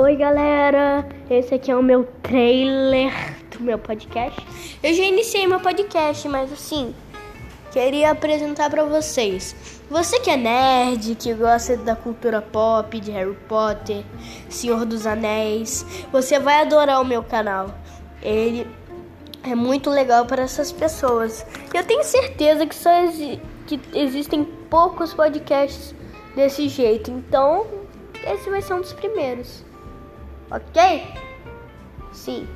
Oi, galera. Esse aqui é o meu trailer do meu podcast. Eu já iniciei meu podcast, mas assim, queria apresentar para vocês. Você que é nerd, que gosta da cultura pop, de Harry Potter, Senhor dos Anéis, você vai adorar o meu canal. Ele é muito legal para essas pessoas. Eu tenho certeza que só exi que existem poucos podcasts desse jeito. Então, esse vai ser um dos primeiros. Okay. See.